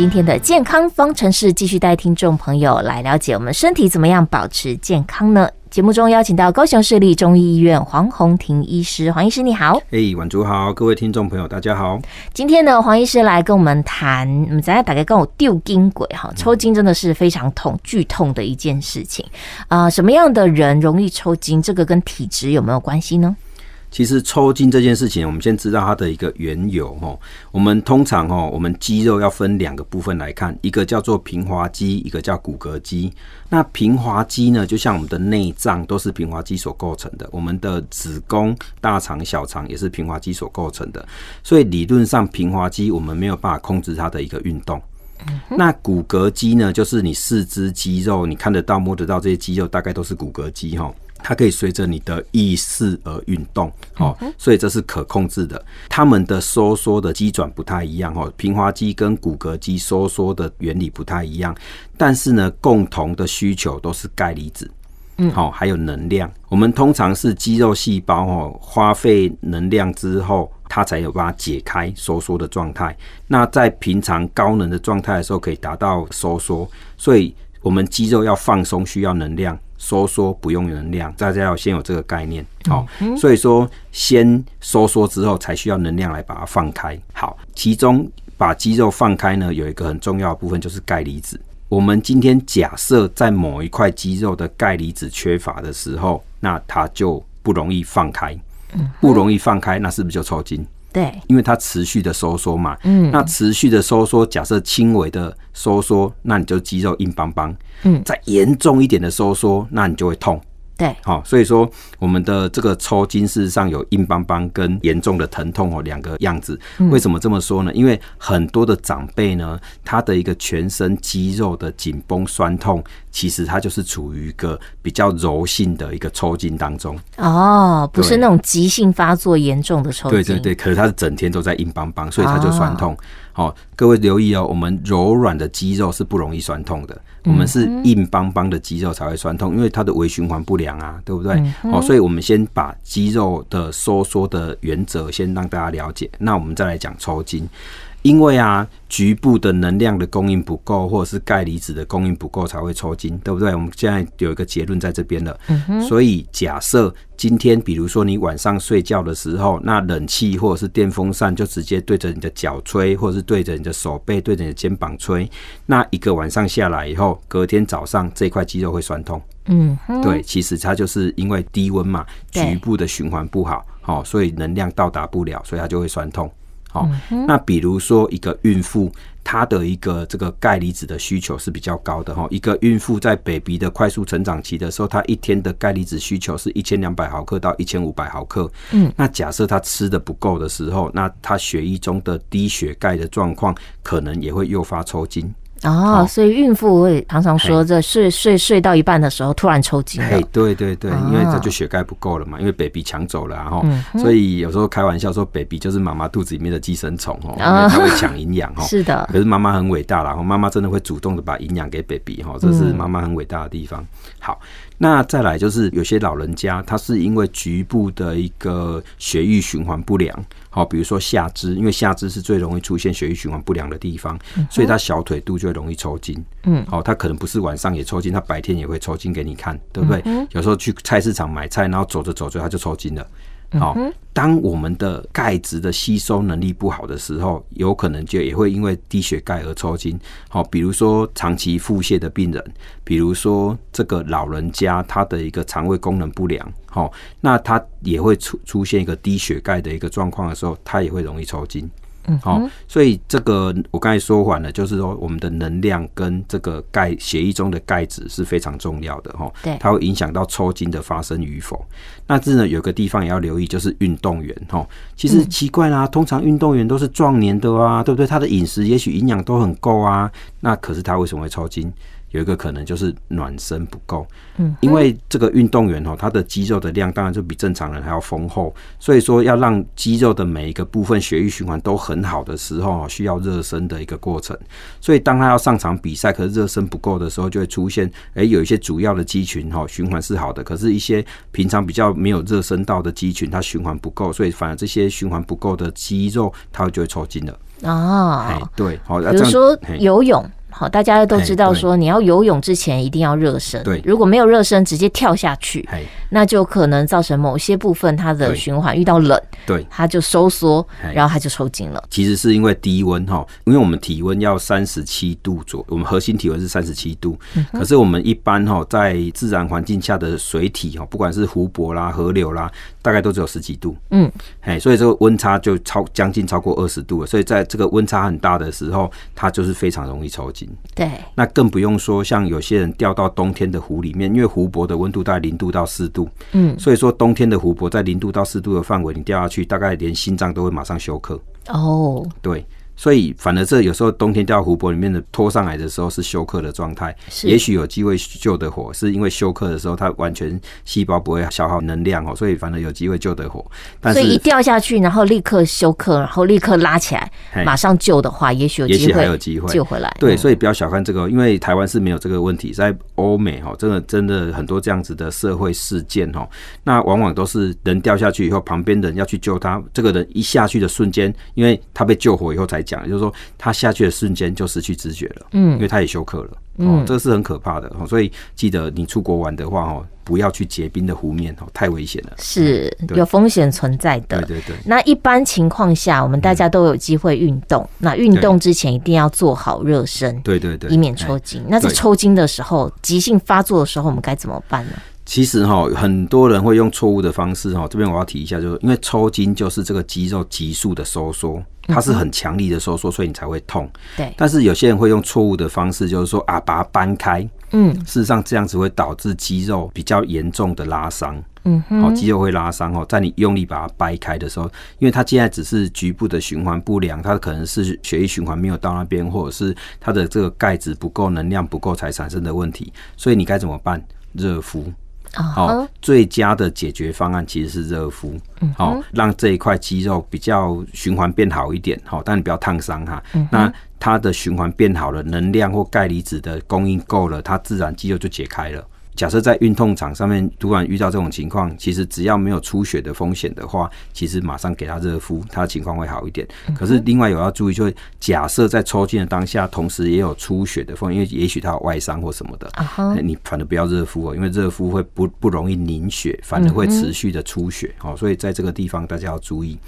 今天的健康方程式继续带听众朋友来了解我们身体怎么样保持健康呢？节目中邀请到高雄市立中医医院黄宏庭医师，黄医师你好。嘿，晚主好，各位听众朋友大家好。今天呢，黄医师来跟我们谈，我们再大概跟我丢筋鬼哈，抽筋真的是非常痛、剧痛的一件事情啊、呃。什么样的人容易抽筋？这个跟体质有没有关系呢？其实抽筋这件事情，我们先知道它的一个缘由哦。我们通常哦，我们肌肉要分两个部分来看，一个叫做平滑肌，一个叫骨骼肌。那平滑肌呢，就像我们的内脏都是平滑肌所构成的，我们的子宫、大肠、小肠也是平滑肌所构成的。所以理论上，平滑肌我们没有办法控制它的一个运动。那骨骼肌呢，就是你四肢肌肉，你看得到、摸得到这些肌肉，大概都是骨骼肌哈。它可以随着你的意识而运动，哦，所以这是可控制的。它们的收缩的肌转不太一样，哦，平滑肌跟骨骼肌收缩的原理不太一样，但是呢，共同的需求都是钙离子，嗯，好，还有能量。我们通常是肌肉细胞，哦，花费能量之后，它才有办法解开收缩的状态。那在平常高能的状态的时候，可以达到收缩，所以我们肌肉要放松需要能量。收缩不用能量，大家要先有这个概念。好，所以说先收缩之后，才需要能量来把它放开。好，其中把肌肉放开呢，有一个很重要的部分就是钙离子。我们今天假设在某一块肌肉的钙离子缺乏的时候，那它就不容易放开，不容易放开，那是不是就抽筋？对，因为它持续的收缩嘛，嗯，那持续的收缩，假设轻微的收缩，那你就肌肉硬邦邦，嗯，再严重一点的收缩，那你就会痛。对，好，所以说我们的这个抽筋事实上有硬邦邦跟严重的疼痛哦两个样子。为什么这么说呢？因为很多的长辈呢，他的一个全身肌肉的紧绷酸痛，其实它就是处于一个比较柔性的一个抽筋当中。哦，不是那种急性发作严重的抽筋。对对对，可是它是整天都在硬邦邦，所以它就酸痛。好，各位留意哦，我们柔软的肌肉是不容易酸痛的。我们是硬邦邦的肌肉才会酸痛，因为它的微循环不良啊，对不对？哦，所以我们先把肌肉的收缩的原则先让大家了解，那我们再来讲抽筋。因为啊，局部的能量的供应不够，或者是钙离子的供应不够，才会抽筋，对不对？我们现在有一个结论在这边了。所以假设今天，比如说你晚上睡觉的时候，那冷气或者是电风扇就直接对着你的脚吹，或者是对着你的手背、对着你的肩膀吹，那一个晚上下来以后，隔天早上这块肌肉会酸痛。嗯，对，其实它就是因为低温嘛，局部的循环不好，好，所以能量到达不了，所以它就会酸痛。好，那比如说一个孕妇，她的一个这个钙离子的需求是比较高的哈。一个孕妇在 baby 的快速成长期的时候，她一天的钙离子需求是一千两百毫克到一千五百毫克。嗯，那假设她吃的不够的时候，那她血液中的低血钙的状况，可能也会诱发抽筋。哦，所以孕妇会常常说，这睡睡睡到一半的时候突然抽筋。哎，对对对，因为这就血钙不够了嘛，因为 baby 抢走了，然后所以有时候开玩笑说，baby 就是妈妈肚子里面的寄生虫哦，因为它会抢营养哦。是的，可是妈妈很伟大啦，然后妈妈真的会主动的把营养给 baby 哈，这是妈妈很伟大的地方。好。那再来就是有些老人家，他是因为局部的一个血液循环不良，好，比如说下肢，因为下肢是最容易出现血液循环不良的地方，所以他小腿肚就会容易抽筋。嗯，好，他可能不是晚上也抽筋，他白天也会抽筋给你看，对不对？有时候去菜市场买菜，然后走着走着他就抽筋了。好，当我们的钙质的吸收能力不好的时候，有可能就也会因为低血钙而抽筋。好，比如说长期腹泻的病人，比如说这个老人家他的一个肠胃功能不良，好，那他也会出出现一个低血钙的一个状况的时候，他也会容易抽筋。好，所以这个我刚才说完了，就是说我们的能量跟这个钙血液中的钙质是非常重要的哈。对，它会影响到抽筋的发生与否。那这呢，有个地方也要留意，就是运动员哈。其实奇怪啦，通常运动员都是壮年的啊，对不对？他的饮食也许营养都很够啊，那可是他为什么会抽筋？有一个可能就是暖身不够。嗯，因为这个运动员哦，他的肌肉的量当然就比正常人还要丰厚，所以说要让肌肉的每一个部分血液循环都很好的时候，需要热身的一个过程。所以当他要上场比赛，可是热身不够的时候，就会出现，哎，有一些主要的肌群哈循环是好的，可是一些平常比较没有热身到的肌群，它循环不够，所以反而这些循环不够的肌肉，它就会抽筋了。哦，对，好，比如说游泳。好，大家都知道说，你要游泳之前一定要热身。对，如果没有热身，直接跳下去，那就可能造成某些部分它的循环遇到冷，对，它就收缩，然后它就抽筋了。其实是因为低温哈，因为我们体温要三十七度左右，我们核心体温是三十七度，可是我们一般哈在自然环境下的水体哈，不管是湖泊啦、河流啦，大概都只有十几度。嗯，哎，所以这个温差就超将近超过二十度了。所以在这个温差很大的时候，它就是非常容易抽筋。对，那更不用说像有些人掉到冬天的湖里面，因为湖泊的温度大概零度到四度，嗯，所以说冬天的湖泊在零度到四度的范围，你掉下去，大概连心脏都会马上休克。哦，对。所以，反而这有时候冬天掉到湖泊里面的拖上来的时候是休克的状态，也许有机会救得活，是因为休克的时候它完全细胞不会消耗能量哦，所以反而有机会救得活。但是，所以一掉下去，然后立刻休克，然后立刻拉起来，马上救的话，也许有机会，也许还有机会救回来。对，所以不要小看这个，因为台湾是没有这个问题，在欧美哈，真的真的很多这样子的社会事件哈，那往往都是人掉下去以后，旁边的人要去救他，这个人一下去的瞬间，因为他被救活以后才。讲就是说，他下去的瞬间就失去知觉了，嗯，因为他也休克了，嗯，这个是很可怕的，所以记得你出国玩的话，哦，不要去结冰的湖面，哦，太危险了，是有风险存在的，对对对。那一般情况下，我们大家都有机会运动，那运动之前一定要做好热身，对对对，以免抽筋。那在抽筋的时候，急性发作的时候，我们该怎么办呢？其实哈，很多人会用错误的方式哈，这边我要提一下，就是因为抽筋就是这个肌肉急速的收缩。它是很强力的收缩，所以你才会痛。对，但是有些人会用错误的方式，就是说啊，把它搬开。嗯，事实上这样子会导致肌肉比较严重的拉伤。嗯，好，肌肉会拉伤哦，在你用力把它掰开的时候，因为它现在只是局部的循环不良，它可能是血液循环没有到那边，或者是它的这个钙质不够、能量不够才产生的问题。所以你该怎么办？热敷。好，最佳的解决方案其实是热敷，好，让这一块肌肉比较循环变好一点，好，但你不要烫伤哈。那它的循环变好了，能量或钙离子的供应够了，它自然肌肉就解开了。假设在运动场上面突然遇到这种情况，其实只要没有出血的风险的话，其实马上给他热敷，他的情况会好一点。可是另外有要注意，就是假设在抽筋的当下，同时也有出血的风险，因为也许他有外伤或什么的，你反而不要热敷哦，因为热敷会不不容易凝血，反而会持续的出血哦。所以在这个地方大家要注意。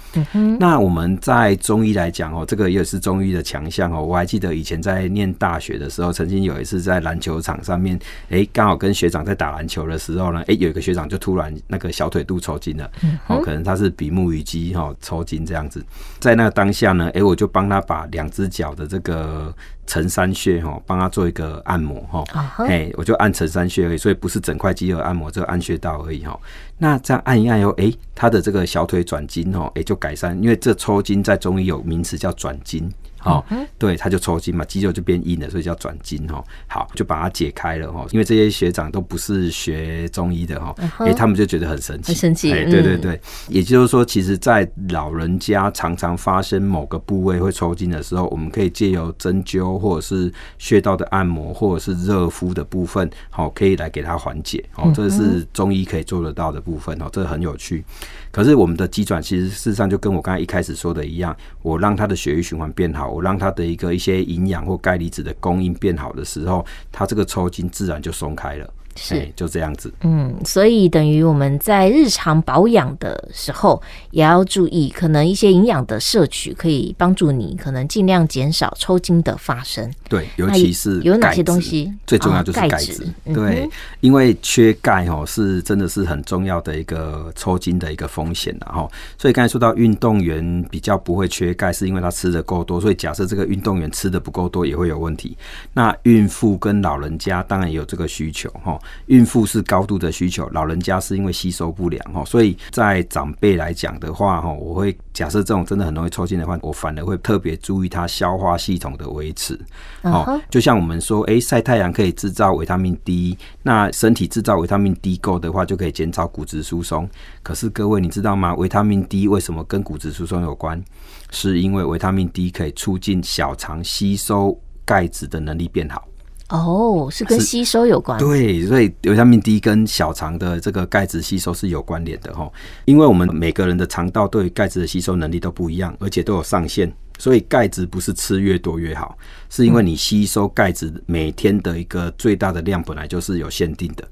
那我们在中医来讲哦，这个也是中医的强项哦。我还记得以前在念大学的时候，曾经有一次在篮球场上面，哎，刚好跟学长。在打篮球的时候呢，哎，有一个学长就突然那个小腿肚抽筋了，哦，可能他是比目鱼肌哈抽筋这样子，在那个当下呢，哎，我就帮他把两只脚的这个承山穴哈，帮他做一个按摩哈，哎，我就按承山穴而已，所以不是整块肌肉按摩，这个按穴道而已哈。那这样按一按以后，哎，他的这个小腿转筋哦，哎，就改善，因为这抽筋在中医有名词叫转筋。哦，对，他就抽筋嘛，肌肉就变硬了，所以叫转筋哦。好，就把它解开了哦。因为这些学长都不是学中医的哈，哎、欸，他们就觉得很神奇，很神奇。对对对，也就是说，其实，在老人家常常发生某个部位会抽筋的时候，我们可以借由针灸或者是穴道的按摩，或者是热敷的部分，好，可以来给他缓解。哦，这是中医可以做得到的部分哦，这很有趣。可是我们的肌转其实事实上就跟我刚才一开始说的一样，我让他的血液循环变好，我让它的一个一些营养或钙离子的供应变好的时候，它这个抽筋自然就松开了。是，就这样子。嗯，所以等于我们在日常保养的时候，也要注意，可能一些营养的摄取可以帮助你，可能尽量减少抽筋的发生。对，尤其是有哪些东西？最重要就是钙质。对，因为缺钙哦，是真的是很重要的一个抽筋的一个风险然后，所以刚才说到运动员比较不会缺钙，是因为他吃的够多。所以假设这个运动员吃的不够多，也会有问题。那孕妇跟老人家当然也有这个需求哈。孕妇是高度的需求，老人家是因为吸收不良哈，所以在长辈来讲的话哈，我会假设这种真的很容易抽筋的话，我反而会特别注意它消化系统的维持。哦，就像我们说，哎，晒太阳可以制造维他命 D，那身体制造维他命 D 够的话，就可以减少骨质疏松。可是各位你知道吗？维他命 D 为什么跟骨质疏松有关？是因为维他命 D 可以促进小肠吸收钙质的能力变好。哦，是跟吸收有关。对，所以维他命 D 跟小肠的这个钙质吸收是有关联的哈。因为我们每个人的肠道对钙质的吸收能力都不一样，而且都有上限。所以钙质不是吃越多越好，是因为你吸收钙质每天的一个最大的量本来就是有限定的。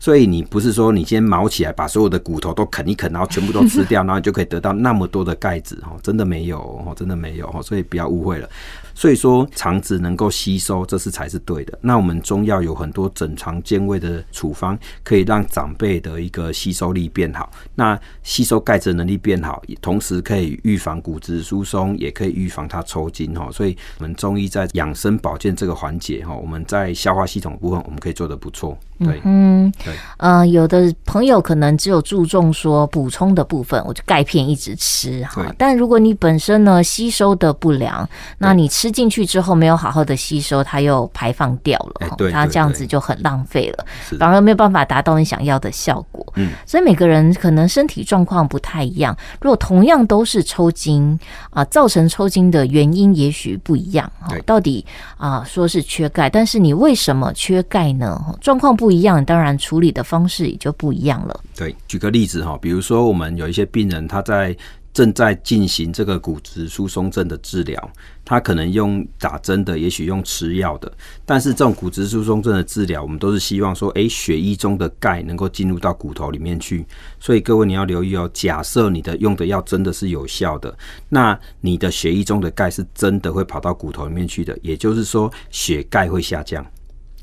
所以你不是说你先毛起来把所有的骨头都啃一啃，然后全部都吃掉，然后就可以得到那么多的钙质哦，真的没有哦，真的没有哦，所以不要误会了。所以说肠子能够吸收，这是才是对的。那我们中药有很多整肠健胃的处方，可以让长辈的一个吸收力变好，那吸收钙质能力变好，同时可以预防骨质疏松，也可以预防它抽筋哈。所以我们中医在养生保健这个环节哈，我们在消化系统部分我们可以做得不错。对，嗯，对，呃，有的朋友可能只有注重说补充的部分，我就钙片一直吃哈。但如果你本身呢吸收的不良，那你吃进去之后没有好好的吸收，它又排放掉了，对，它这样子就很浪费了，反而没有办法达到你想要的效果。嗯，所以每个人可能身体状况不太一样，如果同样都是抽筋啊，造成抽筋的原因也许不一样哈。到底啊说是缺钙，但是你为什么缺钙呢？状况不。不一样，当然处理的方式也就不一样了。对，举个例子哈，比如说我们有一些病人，他在正在进行这个骨质疏松症的治疗，他可能用打针的，也许用吃药的，但是这种骨质疏松症的治疗，我们都是希望说，哎，血液中的钙能够进入到骨头里面去。所以各位你要留意哦，假设你的用的药真的是有效的，那你的血液中的钙是真的会跑到骨头里面去的，也就是说血钙会下降。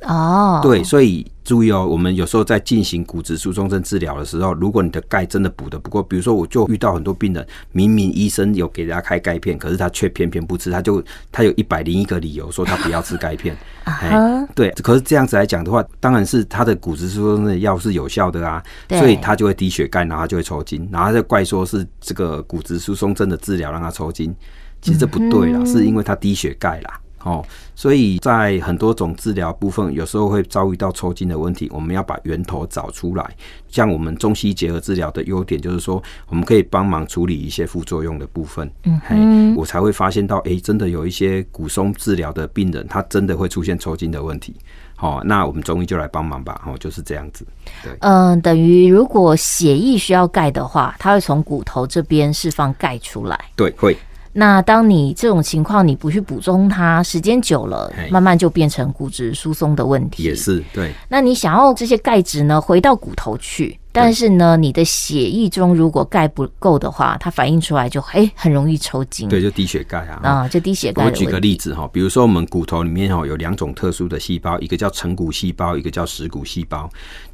哦，对，所以注意哦，我们有时候在进行骨质疏松症治疗的时候，如果你的钙真的补的不够，比如说我就遇到很多病人，明明医生有给他开钙片，可是他却偏偏不吃，他就 他有一百零一个理由说他不要吃钙片。哎，对，可是这样子来讲的话，当然是他的骨质疏松的药是有效的啊，所以他就会低血钙，然后他就会抽筋，然后他就怪说是这个骨质疏松症的治疗让他抽筋，其实这不对啦，是因为他低血钙啦。哦，所以在很多种治疗部分，有时候会遭遇到抽筋的问题，我们要把源头找出来。像我们中西结合治疗的优点，就是说我们可以帮忙处理一些副作用的部分。嗯，嘿，我才会发现到，哎、欸，真的有一些骨松治疗的病人，他真的会出现抽筋的问题。好，那我们中医就来帮忙吧。哦，就是这样子。对，嗯、呃，等于如果血液需要钙的话，它会从骨头这边释放钙出来。对，会。那当你这种情况，你不去补充它，时间久了，慢慢就变成骨质疏松的问题。也是对。那你想要这些钙质呢，回到骨头去，但是呢，你的血液中如果钙不够的话，它反映出来就哎很容易抽筋。对，就低血钙啊。啊，就低血钙。我举个例子哈，比如说我们骨头里面哈有两种特殊的细胞，一个叫成骨细胞，一个叫蚀骨细胞。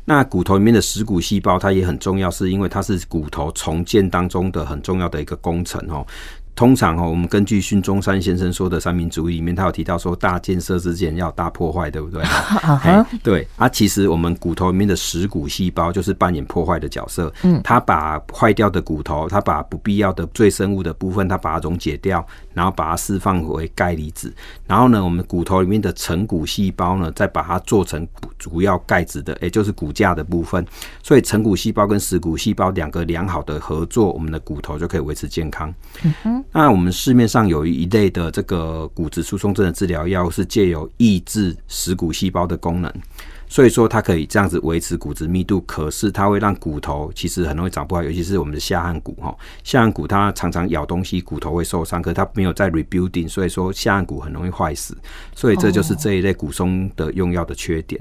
那骨头里面的蚀骨细胞它也很重要，是因为它是骨头重建当中的很重要的一个工程哦。通常哦，我们根据孙中山先生说的三民主义里面，他有提到说，大建设之前要大破坏，对不对？啊，对啊。其实我们骨头里面的食骨细胞就是扮演破坏的角色。嗯，它把坏掉的骨头，它把不必要的最生物的部分，它把它溶解掉，然后把它释放为钙离子。然后呢，我们骨头里面的成骨细胞呢，再把它做成主要钙质的，也就是骨架的部分。所以成骨细胞跟食骨细胞两个良好的合作，我们的骨头就可以维持健康。嗯哼。那我们市面上有一类的这个骨质疏松症的治疗药，是借由抑制食骨细胞的功能，所以说它可以这样子维持骨质密度，可是它会让骨头其实很容易长不好，尤其是我们的下颌骨哈，下颌骨它常常咬东西，骨头会受伤，可是它没有在 rebuilding，所以说下颌骨很容易坏死，所以这就是这一类骨松的用药的缺点。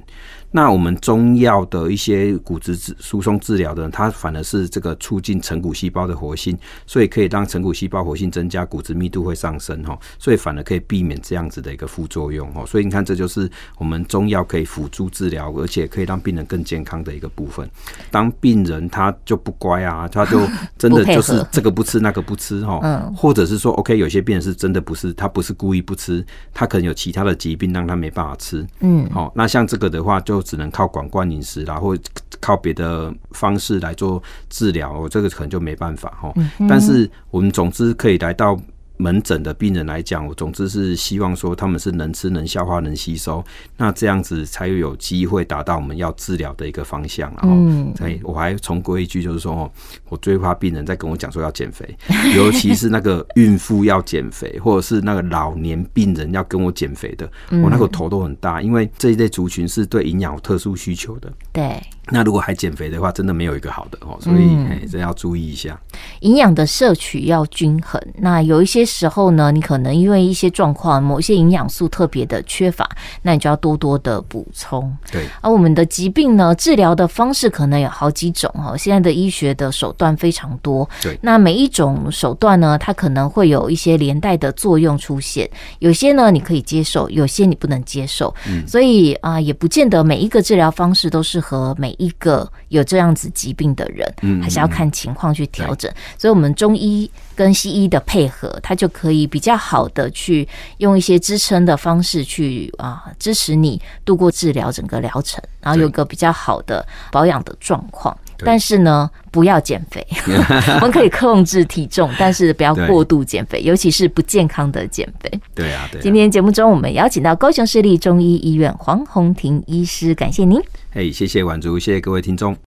那我们中药的一些骨质疏松治疗的，它反而是这个促进成骨细胞的活性，所以可以让成骨细胞活性增加，骨质密度会上升哈，所以反而可以避免这样子的一个副作用哈。所以你看，这就是我们中药可以辅助治疗，而且可以让病人更健康的一个部分。当病人他就不乖啊，他就真的就是这个不吃那个不吃哈，嗯，或者是说 OK，有些病人是真的不是他不是故意不吃，他可能有其他的疾病让他没办法吃，嗯，好，那像这个的话就。说只能靠管灌饮食啦，或靠别的方式来做治疗，我这个可能就没办法哈。但是我们总之可以来到。门诊的病人来讲，我总之是希望说他们是能吃、能消化、能吸收，那这样子才有机会达到我们要治疗的一个方向。然后，所以我还重归一句，就是说，我最怕病人在跟我讲说要减肥，尤其是那个孕妇要减肥，或者是那个老年病人要跟我减肥的，我那个头都很大，因为这一类族群是对营养有特殊需求的。对。那如果还减肥的话，真的没有一个好的哦，所以哎，这要注意一下。营养的摄取要均衡。那有一些时候呢，你可能因为一些状况，某些营养素特别的缺乏，那你就要多多的补充。对。而我们的疾病呢，治疗的方式可能有好几种哦。现在的医学的手段非常多。对。那每一种手段呢，它可能会有一些连带的作用出现。有些呢，你可以接受；有些你不能接受。嗯。所以啊，也不见得每一个治疗方式都适合每。一个有这样子疾病的人，还是要看情况去调整。所以，我们中医跟西医的配合，它就可以比较好的去用一些支撑的方式去啊支持你度过治疗整个疗程，然后有个比较好的保养的状况。但是呢，不要减肥。我们可以控制体重，但是不要过度减肥，尤其是不健康的减肥。对啊，对。今天节目中，我们邀请到高雄市立中医医院黄宏庭医师，感谢您。嘿，谢谢婉竹，谢谢各位听众。